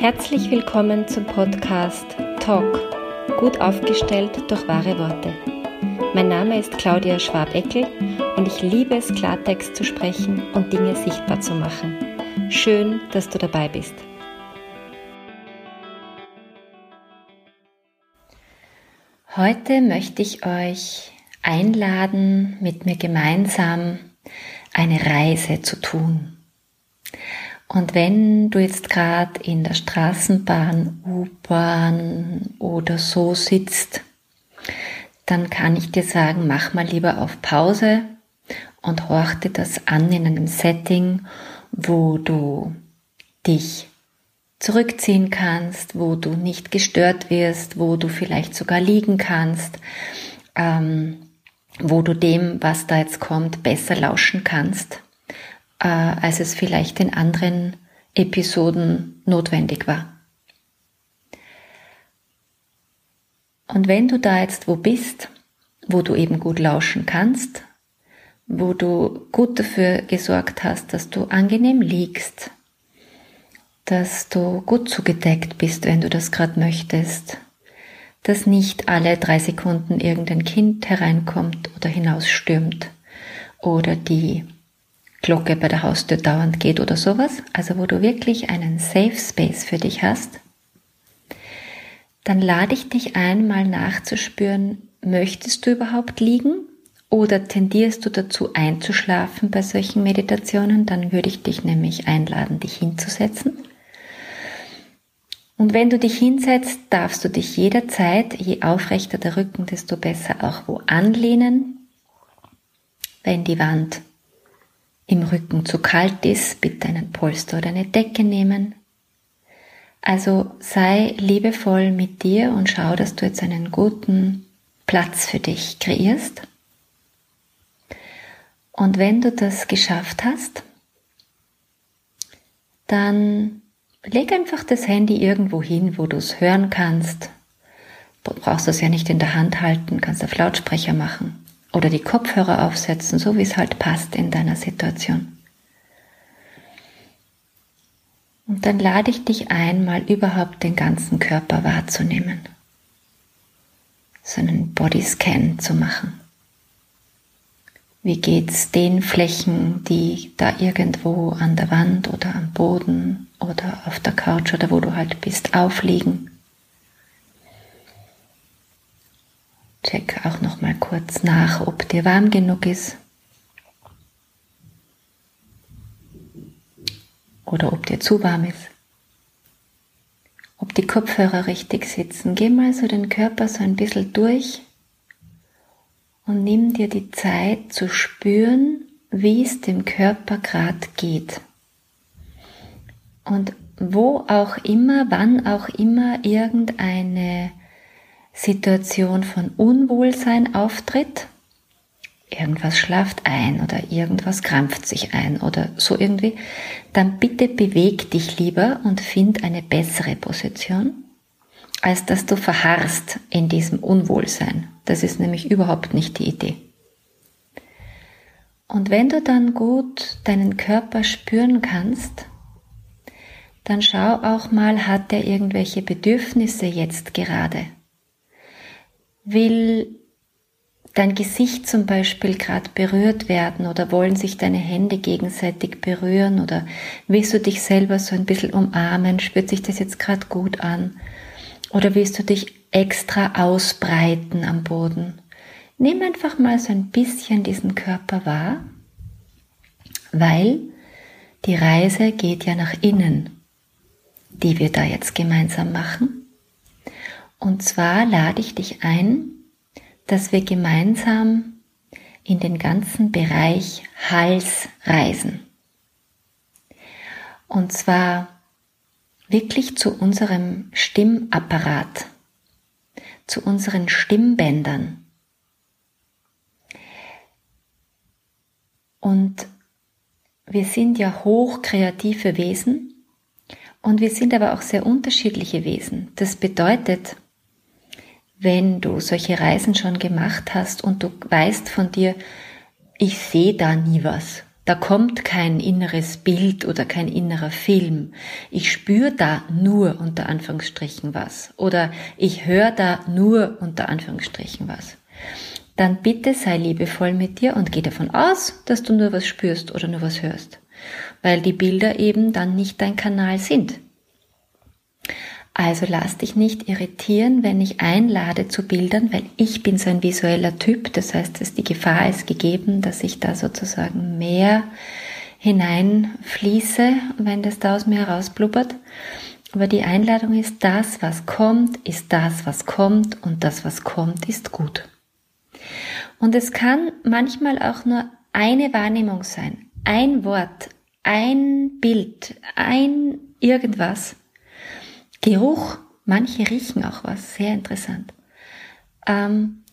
Herzlich willkommen zum Podcast Talk, gut aufgestellt durch wahre Worte. Mein Name ist Claudia Schwabeckel und ich liebe es, Klartext zu sprechen und Dinge sichtbar zu machen. Schön, dass du dabei bist. Heute möchte ich euch einladen, mit mir gemeinsam eine Reise zu tun. Und wenn du jetzt gerade in der Straßenbahn, U-Bahn oder so sitzt, dann kann ich dir sagen, mach mal lieber auf Pause und horch dir das an in einem Setting, wo du dich zurückziehen kannst, wo du nicht gestört wirst, wo du vielleicht sogar liegen kannst, ähm, wo du dem, was da jetzt kommt, besser lauschen kannst äh, als es vielleicht in anderen Episoden notwendig war. Und wenn du da jetzt wo bist, wo du eben gut lauschen kannst, wo du gut dafür gesorgt hast, dass du angenehm liegst, dass du gut zugedeckt bist, wenn du das gerade möchtest, dass nicht alle drei Sekunden irgendein Kind hereinkommt oder hinausstürmt oder die Glocke bei der Haustür dauernd geht oder sowas, also wo du wirklich einen Safe Space für dich hast, dann lade ich dich ein, mal nachzuspüren, möchtest du überhaupt liegen oder tendierst du dazu einzuschlafen bei solchen Meditationen, dann würde ich dich nämlich einladen, dich hinzusetzen. Und wenn du dich hinsetzt, darfst du dich jederzeit, je aufrechter der Rücken, desto besser auch wo anlehnen. Wenn die Wand im Rücken zu kalt ist, bitte einen Polster oder eine Decke nehmen. Also sei liebevoll mit dir und schau, dass du jetzt einen guten Platz für dich kreierst. Und wenn du das geschafft hast, dann leg einfach das Handy irgendwo hin, wo du es hören kannst. Du brauchst es ja nicht in der Hand halten, kannst auf Lautsprecher machen oder die Kopfhörer aufsetzen, so wie es halt passt in deiner Situation. Und dann lade ich dich ein, mal überhaupt den ganzen Körper wahrzunehmen. So einen Bodyscan zu machen. Wie geht's den Flächen, die da irgendwo an der Wand oder am Boden oder auf der Couch oder wo du halt bist, aufliegen? Check auch noch mal kurz nach, ob dir warm genug ist. Oder ob dir zu warm ist. Ob die Kopfhörer richtig sitzen. Geh mal so den Körper so ein bisschen durch und nimm dir die Zeit zu spüren, wie es dem Körper gerade geht. Und wo auch immer, wann auch immer irgendeine Situation von Unwohlsein auftritt, irgendwas schlaft ein oder irgendwas krampft sich ein oder so irgendwie, dann bitte beweg dich lieber und find eine bessere Position, als dass du verharrst in diesem Unwohlsein. Das ist nämlich überhaupt nicht die Idee. Und wenn du dann gut deinen Körper spüren kannst, dann schau auch mal, hat er irgendwelche Bedürfnisse jetzt gerade? Will dein Gesicht zum Beispiel gerade berührt werden oder wollen sich deine Hände gegenseitig berühren oder willst du dich selber so ein bisschen umarmen? Spürt sich das jetzt gerade gut an? Oder willst du dich extra ausbreiten am Boden? Nimm einfach mal so ein bisschen diesen Körper wahr, weil die Reise geht ja nach innen, die wir da jetzt gemeinsam machen. Und zwar lade ich dich ein, dass wir gemeinsam in den ganzen Bereich Hals reisen. Und zwar wirklich zu unserem Stimmapparat, zu unseren Stimmbändern. Und wir sind ja hochkreative Wesen und wir sind aber auch sehr unterschiedliche Wesen. Das bedeutet, wenn du solche Reisen schon gemacht hast und du weißt von dir, ich sehe da nie was, Da kommt kein inneres Bild oder kein innerer Film. Ich spüre da nur unter Anführungsstrichen was. Oder ich höre da nur unter Anführungsstrichen was. Dann bitte sei liebevoll mit dir und geh davon aus, dass du nur was spürst oder nur was hörst. Weil die Bilder eben dann nicht dein Kanal sind. Also lass dich nicht irritieren, wenn ich einlade zu Bildern, weil ich bin so ein visueller Typ. Das heißt, dass die Gefahr ist gegeben, dass ich da sozusagen mehr hineinfließe, wenn das da aus mir herausblubbert. Aber die Einladung ist, das, was kommt, ist das, was kommt und das, was kommt, ist gut. Und es kann manchmal auch nur eine Wahrnehmung sein, ein Wort, ein Bild, ein irgendwas Geruch, manche riechen auch was, sehr interessant. Ähm,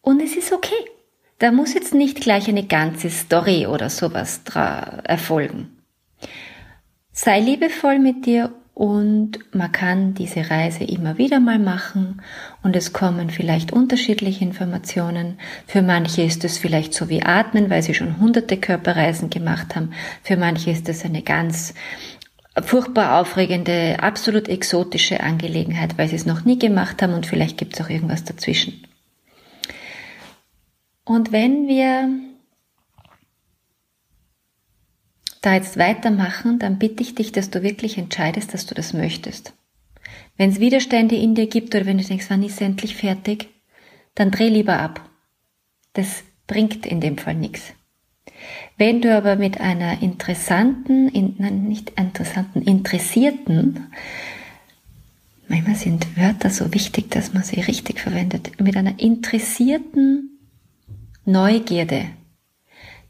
und es ist okay. Da muss jetzt nicht gleich eine ganze Story oder sowas erfolgen. Sei liebevoll mit dir und man kann diese Reise immer wieder mal machen und es kommen vielleicht unterschiedliche Informationen. Für manche ist es vielleicht so wie Atmen, weil sie schon hunderte Körperreisen gemacht haben. Für manche ist es eine ganz furchtbar aufregende, absolut exotische Angelegenheit, weil sie es noch nie gemacht haben und vielleicht gibt es auch irgendwas dazwischen. Und wenn wir da jetzt weitermachen, dann bitte ich dich, dass du wirklich entscheidest, dass du das möchtest. Wenn es Widerstände in dir gibt oder wenn du denkst, wann ist endlich fertig, dann dreh lieber ab. Das bringt in dem Fall nichts. Wenn du aber mit einer interessanten, in, nein, nicht interessanten, interessierten, manchmal sind Wörter so wichtig, dass man sie richtig verwendet, mit einer interessierten Neugierde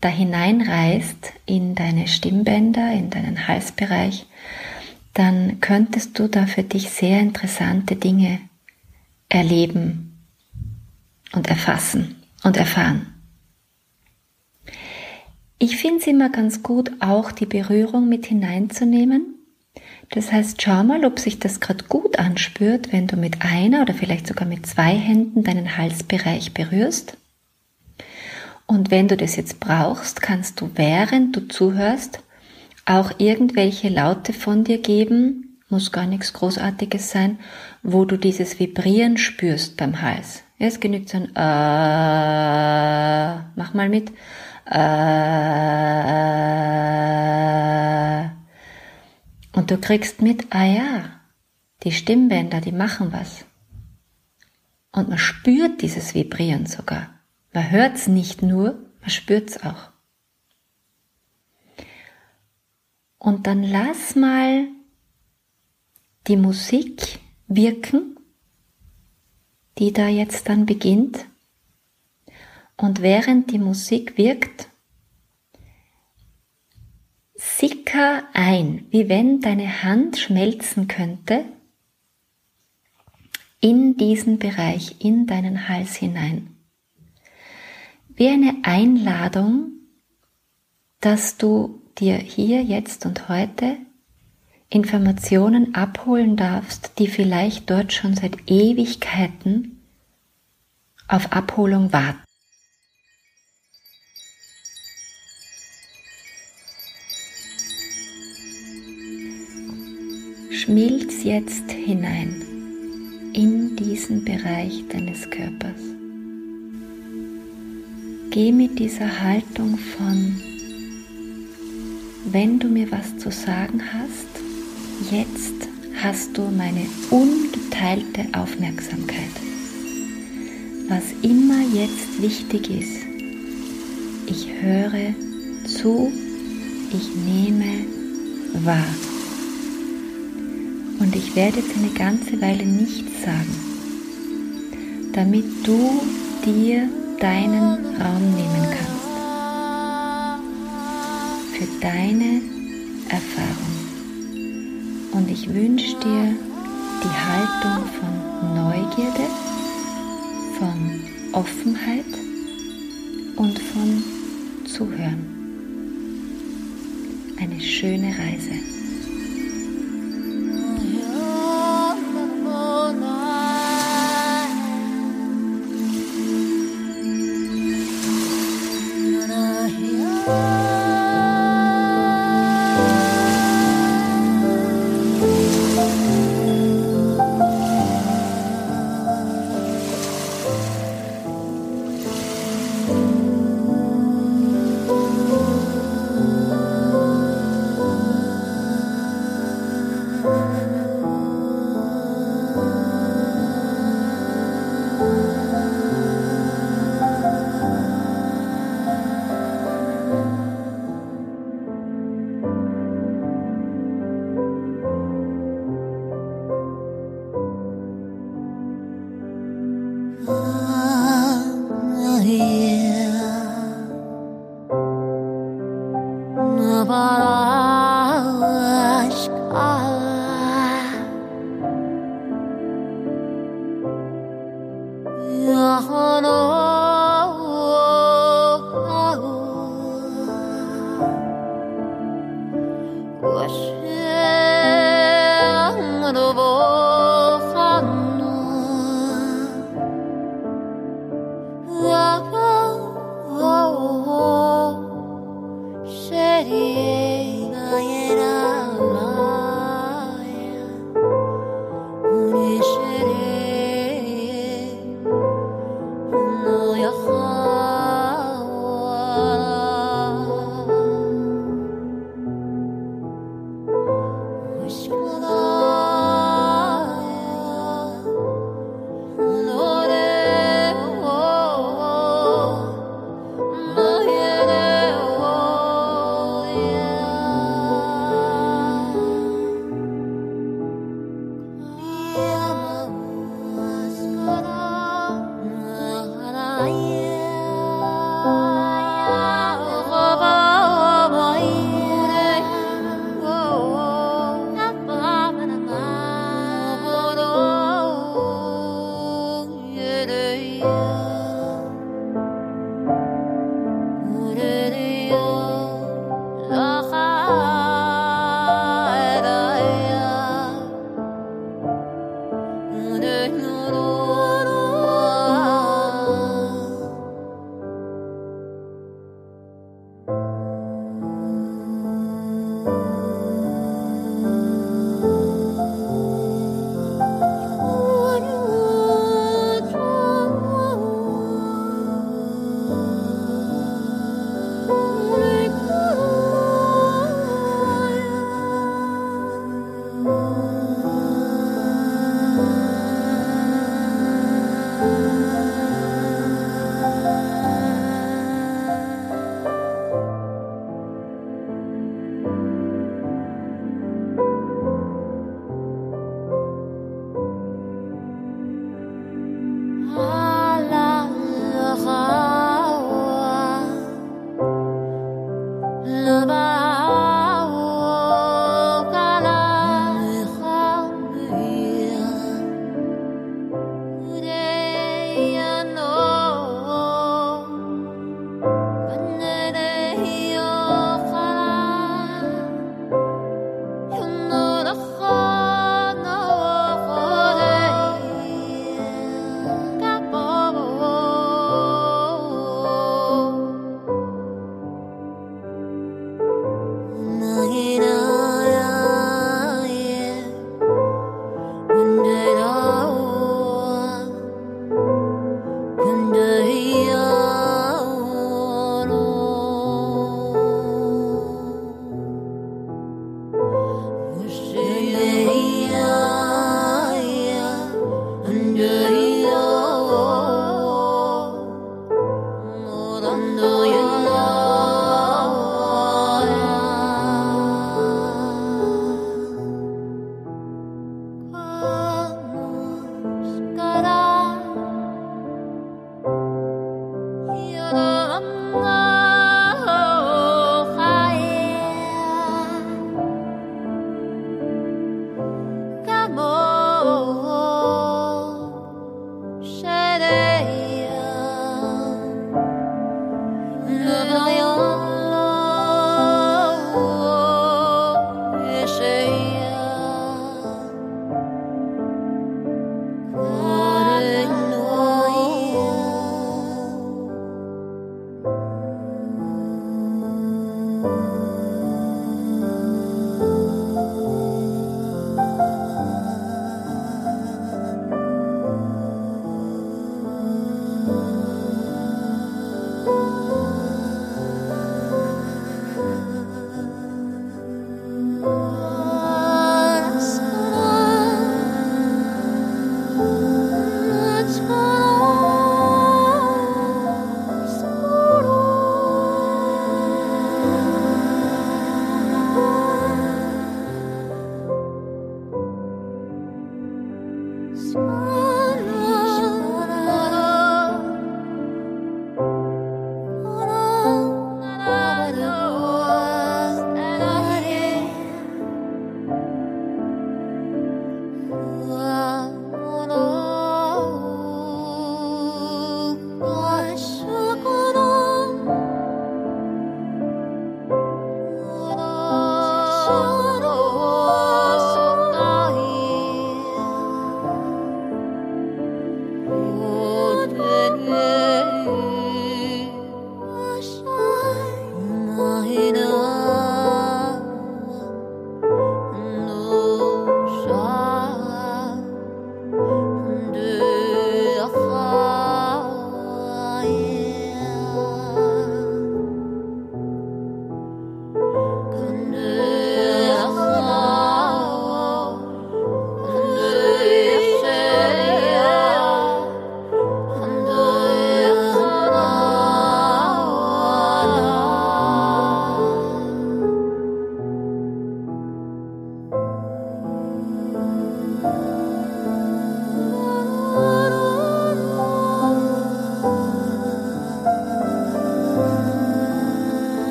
da hineinreist in deine Stimmbänder, in deinen Halsbereich, dann könntest du da für dich sehr interessante Dinge erleben und erfassen und erfahren. Ich finde es immer ganz gut, auch die Berührung mit hineinzunehmen. Das heißt, schau mal, ob sich das gerade gut anspürt, wenn du mit einer oder vielleicht sogar mit zwei Händen deinen Halsbereich berührst. Und wenn du das jetzt brauchst, kannst du, während du zuhörst, auch irgendwelche Laute von dir geben, muss gar nichts Großartiges sein, wo du dieses Vibrieren spürst beim Hals. Ja, es genügt so ein äh, mach mal mit. Äh, und du kriegst mit, ah ja, die Stimmbänder, die machen was. Und man spürt dieses Vibrieren sogar. Man hört es nicht nur, man spürt es auch. Und dann lass mal die Musik wirken, die da jetzt dann beginnt. Und während die Musik wirkt, sicker ein, wie wenn deine Hand schmelzen könnte in diesen Bereich, in deinen Hals hinein. Wie eine Einladung, dass du dir hier, jetzt und heute Informationen abholen darfst, die vielleicht dort schon seit Ewigkeiten auf Abholung warten. Schmilz jetzt hinein in diesen Bereich deines Körpers. Geh mit dieser Haltung von, wenn du mir was zu sagen hast, jetzt hast du meine ungeteilte Aufmerksamkeit. Was immer jetzt wichtig ist, ich höre zu, ich nehme wahr. Und ich werde jetzt eine ganze Weile nichts sagen, damit du dir deinen Raum nehmen kannst. Für deine Erfahrung. Und ich wünsche dir die Haltung von Neugierde, von Offenheit und von Zuhören. Eine schöne Reise.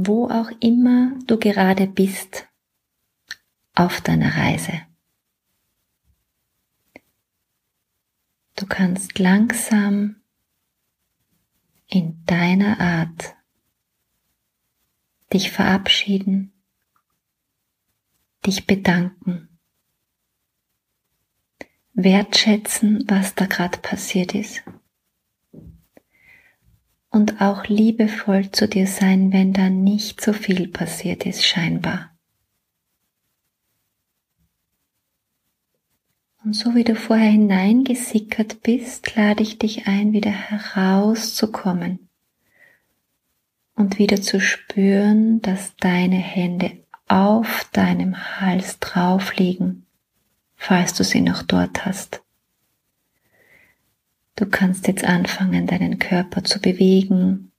Wo auch immer du gerade bist auf deiner Reise. Du kannst langsam in deiner Art dich verabschieden, dich bedanken, wertschätzen, was da gerade passiert ist und auch liebevoll zu dir sein, wenn da nicht so viel passiert ist, scheinbar. Und so wie du vorher hineingesickert bist, lade ich dich ein, wieder herauszukommen und wieder zu spüren, dass deine Hände auf deinem Hals drauf liegen, falls du sie noch dort hast. Du kannst jetzt anfangen, deinen Körper zu bewegen,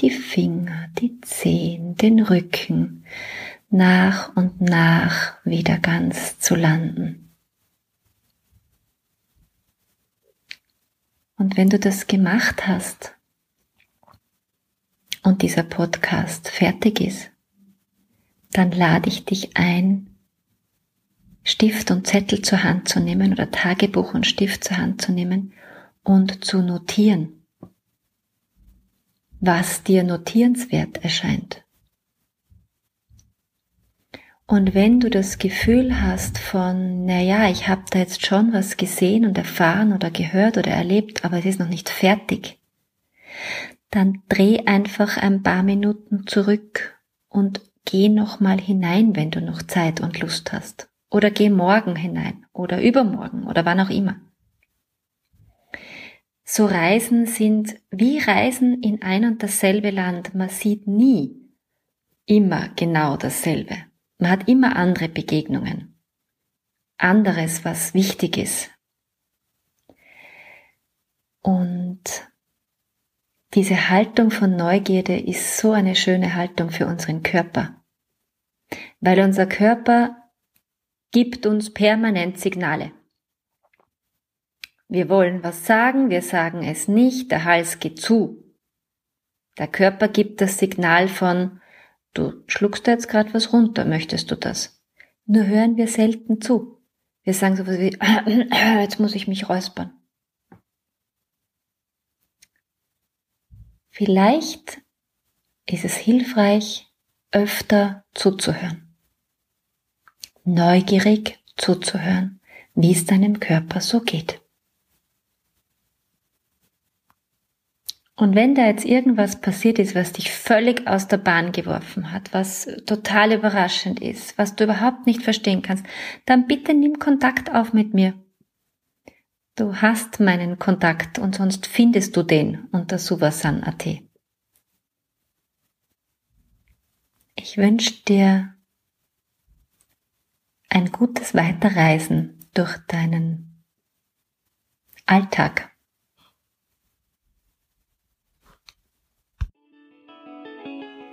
die Finger, die Zehen, den Rücken, nach und nach wieder ganz zu landen. Und wenn du das gemacht hast und dieser Podcast fertig ist, dann lade ich dich ein, Stift und Zettel zur Hand zu nehmen oder Tagebuch und Stift zur Hand zu nehmen und zu notieren, was dir notierenswert erscheint. Und wenn du das Gefühl hast von, naja, ich habe da jetzt schon was gesehen und erfahren oder gehört oder erlebt, aber es ist noch nicht fertig, dann dreh einfach ein paar Minuten zurück und geh nochmal hinein, wenn du noch Zeit und Lust hast. Oder geh morgen hinein oder übermorgen oder wann auch immer. So Reisen sind wie Reisen in ein und dasselbe Land. Man sieht nie immer genau dasselbe. Man hat immer andere Begegnungen. Anderes, was wichtig ist. Und diese Haltung von Neugierde ist so eine schöne Haltung für unseren Körper. Weil unser Körper gibt uns permanent Signale. Wir wollen was sagen, wir sagen es nicht, der Hals geht zu. Der Körper gibt das Signal von, du schluckst da jetzt gerade was runter, möchtest du das? Nur hören wir selten zu. Wir sagen so was wie, jetzt muss ich mich räuspern. Vielleicht ist es hilfreich, öfter zuzuhören. Neugierig zuzuhören, wie es deinem Körper so geht. Und wenn da jetzt irgendwas passiert ist, was dich völlig aus der Bahn geworfen hat, was total überraschend ist, was du überhaupt nicht verstehen kannst, dann bitte nimm Kontakt auf mit mir. Du hast meinen Kontakt und sonst findest du den unter suvasan.at. Ich wünsche dir ein gutes Weiterreisen durch deinen Alltag.